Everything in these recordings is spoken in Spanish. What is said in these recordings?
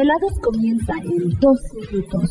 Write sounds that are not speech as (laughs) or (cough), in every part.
Desvelados comienzan en 2 minutos.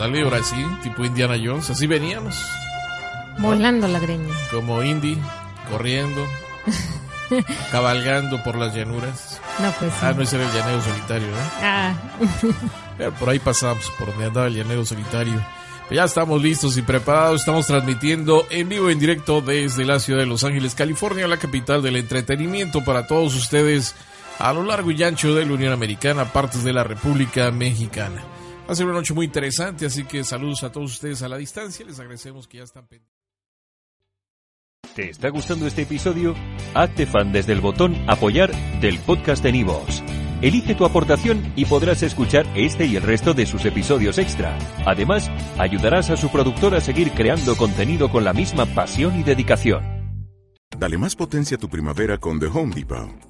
Ándale, sí, tipo Indiana Jones, así veníamos. Volando la greña. Como Indy, corriendo, (laughs) cabalgando por las llanuras. No, pues sí. Ah, no, ese era el llanero solitario, ¿no? Ah, (laughs) Pero por ahí pasamos, por donde andaba el llanero solitario. Ya estamos listos y preparados, estamos transmitiendo en vivo y en directo desde la ciudad de Los Ángeles, California, la capital del entretenimiento para todos ustedes a lo largo y ancho de la Unión Americana, partes de la República Mexicana. Va a ser una noche muy interesante, así que saludos a todos ustedes a la distancia. Les agradecemos que ya están pendientes. ¿Te está gustando este episodio? Hazte fan desde el botón Apoyar del podcast de Nivos. Elige tu aportación y podrás escuchar este y el resto de sus episodios extra. Además, ayudarás a su productor a seguir creando contenido con la misma pasión y dedicación. Dale más potencia a tu primavera con The Home Depot.